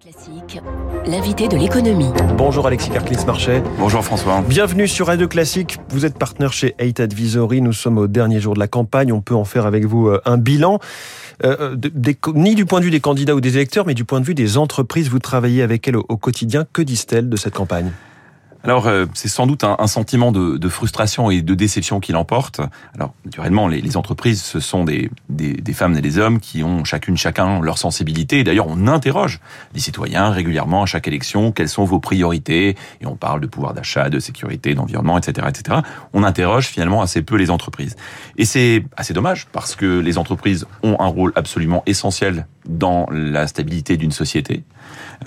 Classique, l'invité de l'économie. Bonjour Alexis Carclis-Marchais. Bonjour François. Bienvenue sur Radio Classique. Vous êtes partenaire chez Eight Advisory. Nous sommes au dernier jour de la campagne. On peut en faire avec vous euh, un bilan. Euh, des, ni du point de vue des candidats ou des électeurs, mais du point de vue des entreprises. Vous travaillez avec elles au, au quotidien. Que disent-elles de cette campagne? Alors, euh, c'est sans doute un, un sentiment de, de, frustration et de déception qui l'emporte. Alors, naturellement, les, les, entreprises, ce sont des, des, des, femmes et des hommes qui ont chacune, chacun leur sensibilité. D'ailleurs, on interroge les citoyens régulièrement à chaque élection quelles sont vos priorités? Et on parle de pouvoir d'achat, de sécurité, d'environnement, etc., etc. On interroge finalement assez peu les entreprises. Et c'est assez dommage parce que les entreprises ont un rôle absolument essentiel dans la stabilité d'une société.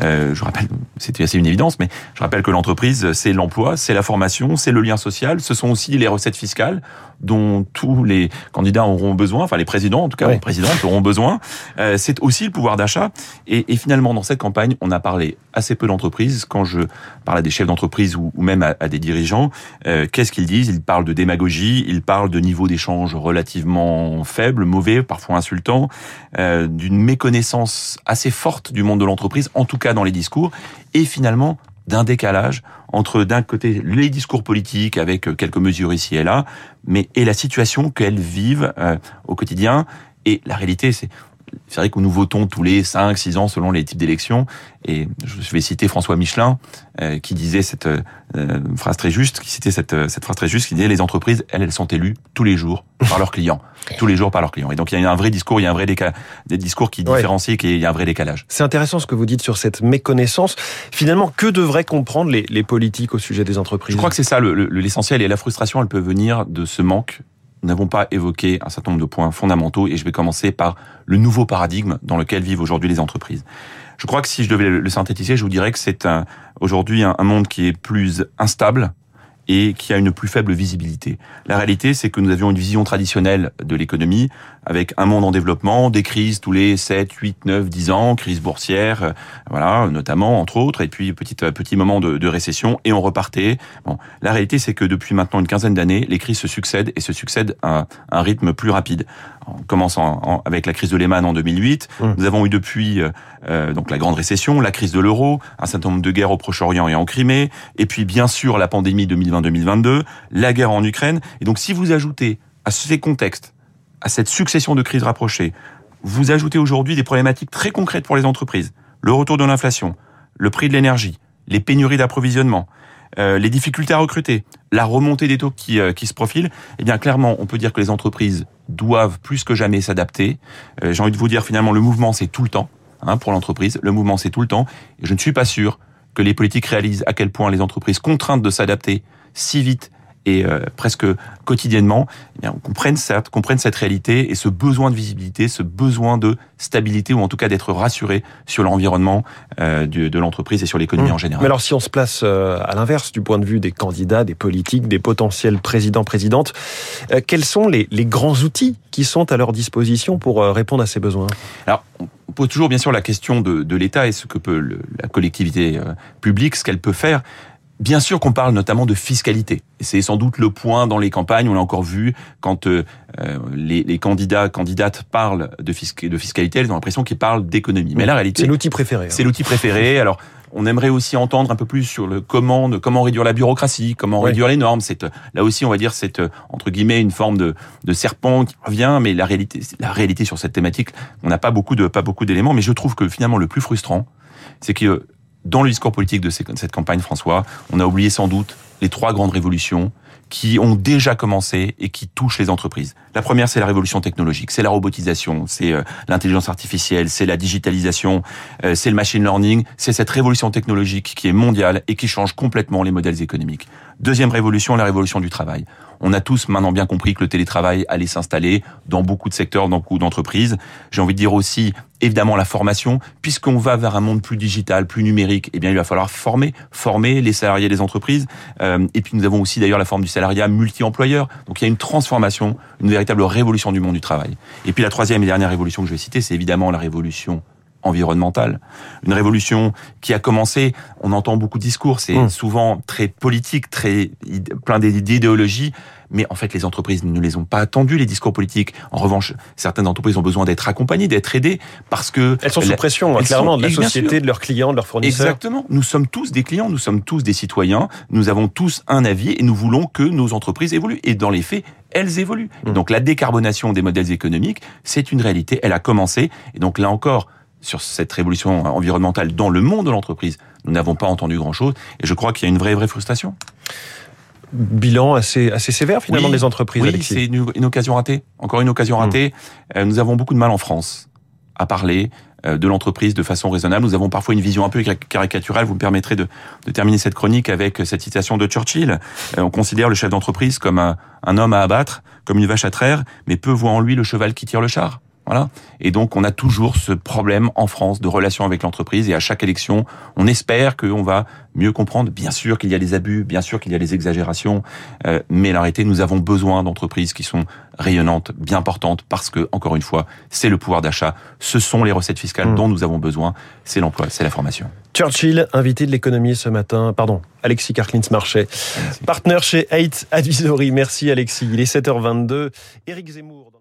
Euh, je rappelle, c'est assez une évidence, mais je rappelle que l'entreprise, c'est l'emploi, c'est la formation, c'est le lien social, ce sont aussi les recettes fiscales dont tous les candidats auront besoin, enfin les présidents en tout cas, oui. les présidentes auront besoin. Euh, c'est aussi le pouvoir d'achat. Et, et, finalement, dans cette campagne, on a parlé assez peu d'entreprises. Quand je parle à des chefs d'entreprise ou, même à, à des dirigeants, euh, qu'est-ce qu'ils disent? Ils parlent de démagogie, ils parlent de niveau d'échange relativement faible, mauvais, parfois insultant, euh, d'une méconnaissance assez forte du monde de l'entreprise, en tout cas dans les discours, et finalement d'un décalage entre d'un côté les discours politiques avec quelques mesures ici et là, mais et la situation qu'elles vivent euh, au quotidien. Et la réalité, c'est c'est vrai que nous votons tous les 5, 6 ans selon les types d'élections. Et je vais citer François Michelin, euh, qui disait cette euh, phrase très juste, qui citait cette, cette phrase très juste, qui disait les entreprises, elles, elles sont élues tous les jours par leurs clients. tous les jours par leurs clients. Et donc il y a un vrai discours, il y a un vrai décalage, des discours qui ouais. différencient, qu'il y a un vrai décalage. C'est intéressant ce que vous dites sur cette méconnaissance. Finalement, que devraient comprendre les, les politiques au sujet des entreprises? Je crois que c'est ça l'essentiel. Le, et la frustration, elle peut venir de ce manque nous n'avons pas évoqué un certain nombre de points fondamentaux et je vais commencer par le nouveau paradigme dans lequel vivent aujourd'hui les entreprises. Je crois que si je devais le synthétiser, je vous dirais que c'est aujourd'hui un, monde qui est plus instable, et qui a une plus faible visibilité. La réalité, c'est que nous avions une vision traditionnelle de l'économie, avec un monde en développement, des crises tous les 7, 8, 9, 10 ans, crise boursière, euh, voilà, notamment, entre autres, et puis petit, euh, petit moment de, de récession, et on repartait. Bon, la réalité, c'est que depuis maintenant une quinzaine d'années, les crises se succèdent, et se succèdent à un rythme plus rapide. En commençant en, avec la crise de Lehman en 2008, mmh. nous avons eu depuis euh, donc la grande récession, la crise de l'euro, un certain nombre de guerres au Proche-Orient et en Crimée, et puis bien sûr la pandémie 2020-2022, la guerre en Ukraine. Et donc si vous ajoutez à ces contextes, à cette succession de crises rapprochées, vous ajoutez aujourd'hui des problématiques très concrètes pour les entreprises. Le retour de l'inflation, le prix de l'énergie, les pénuries d'approvisionnement, euh, les difficultés à recruter, la remontée des taux qui, euh, se profilent, eh bien clairement, on peut dire que les entreprises doivent plus que jamais s'adapter. Euh, J'ai envie de vous dire finalement, le mouvement, c'est tout le temps hein, pour l'entreprise. Le mouvement, c'est tout le temps. Et je ne suis pas sûr que les politiques réalisent à quel point les entreprises contraintes de s'adapter si vite et euh, presque quotidiennement, eh bien, comprennent, cette, comprennent cette réalité et ce besoin de visibilité, ce besoin de stabilité ou en tout cas d'être rassuré sur l'environnement euh, de, de l'entreprise et sur l'économie mmh. en général. Mais alors si on se place euh, à l'inverse du point de vue des candidats, des politiques, des potentiels présidents, présidentes, euh, quels sont les, les, grands outils qui sont à leur disposition pour euh, répondre à ces besoins? Alors, on pose toujours bien sûr la question de, de l'État et ce que peut le, la collectivité euh, publique, ce qu'elle peut faire. Bien sûr qu'on parle notamment de fiscalité. C'est sans doute le point dans les campagnes, on l'a encore vu, quand euh, les, les, candidats, candidates parlent de, fisc de fiscalité, elles ont l'impression qu'ils parlent d'économie. Mais la réalité... C'est l'outil préféré. C'est hein. l'outil préféré. Alors, on aimerait aussi entendre un peu plus sur le comment, de, comment réduire la bureaucratie, comment oui. réduire les normes. C'est là aussi, on va dire, c'est entre guillemets une forme de, de, serpent qui revient, mais la réalité, la réalité sur cette thématique, on n'a pas beaucoup de pas beaucoup d'éléments. Mais je trouve que finalement, le plus frustrant, c'est que dans le discours politique de cette campagne, François, on a oublié sans doute les trois grandes révolutions qui ont déjà commencé et qui touchent les entreprises. La première, c'est la révolution technologique, c'est la robotisation, c'est euh, l'intelligence artificielle, c'est la digitalisation, euh, c'est le machine learning, c'est cette révolution technologique qui est mondiale et qui change complètement les modèles économiques. Deuxième révolution, la révolution du travail. On a tous maintenant bien compris que le télétravail allait s'installer dans beaucoup de secteurs, dans beaucoup d'entreprises. J'ai envie de dire aussi, évidemment, la formation, puisqu'on va vers un monde plus digital, plus numérique. Eh bien, il va falloir former, former les salariés des entreprises. Euh, et puis, nous avons aussi d'ailleurs la forme du salariat multi-employeur. Donc, il y a une transformation, une véritable révolution du monde du travail. Et puis, la troisième et dernière révolution que je vais citer, c'est évidemment la révolution environnementale. Une révolution qui a commencé, on entend beaucoup de discours, c'est Mmh. souvent très politique, très plein d'idéologies, mais en fait les entreprises ne les ont pas attendues les discours politiques. En revanche, certaines entreprises ont besoin d'être accompagnées, d'être aidées parce que Elles sont sous la- pression, hein, clairement, sont- de la société, de leurs clients, de leurs fournisseurs. Exactement. Nous sommes tous des clients, nous sommes tous des citoyens, nous avons tous un avis et nous voulons que nos entreprises évoluent. Et dans les faits, elles évoluent. Et Mm. donc la décarbonation des modèles économiques, c'est une réalité, elle a commencé. Et donc là encore, sur cette révolution environnementale dans le monde de l'entreprise, nous n'avons pas entendu grand-chose. Et je crois qu'il y a une vraie, vraie frustration. Bilan assez, assez sévère finalement Oui, des entreprises, Oui, c'est une, une occasion ratée. Encore une occasion ratée. Euh, nous avons beaucoup de mal en France à parler euh, de l'entreprise de façon raisonnable. Nous avons parfois une vision un peu cari- caricaturale. Vous me permettrez de, de terminer cette chronique avec cette citation de Churchill. Euh, on considère le chef d'entreprise comme un, un homme à abattre, comme une vache à traire, mais peu voit en lui le cheval qui tire le char. Voilà. Et donc, on a toujours ce problème en France de relation avec l'entreprise. Et à chaque élection, on espère qu'on va mieux comprendre. Bien sûr qu'il y a des abus, bien sûr qu'il y a des exagérations, euh, mais en réalité, nous avons besoin d'entreprises qui sont rayonnantes, bien portantes, parce que, encore une fois, c'est le pouvoir d'achat, ce sont les recettes fiscales Mm. dont nous avons besoin, c'est l'emploi, c'est la formation. Churchill, invité de l'économie ce matin. Pardon, Alexis Karklins-Marchais, partenaire chez 8 Advisory. Merci Alexis. Il est 7h22. Éric Zemmour.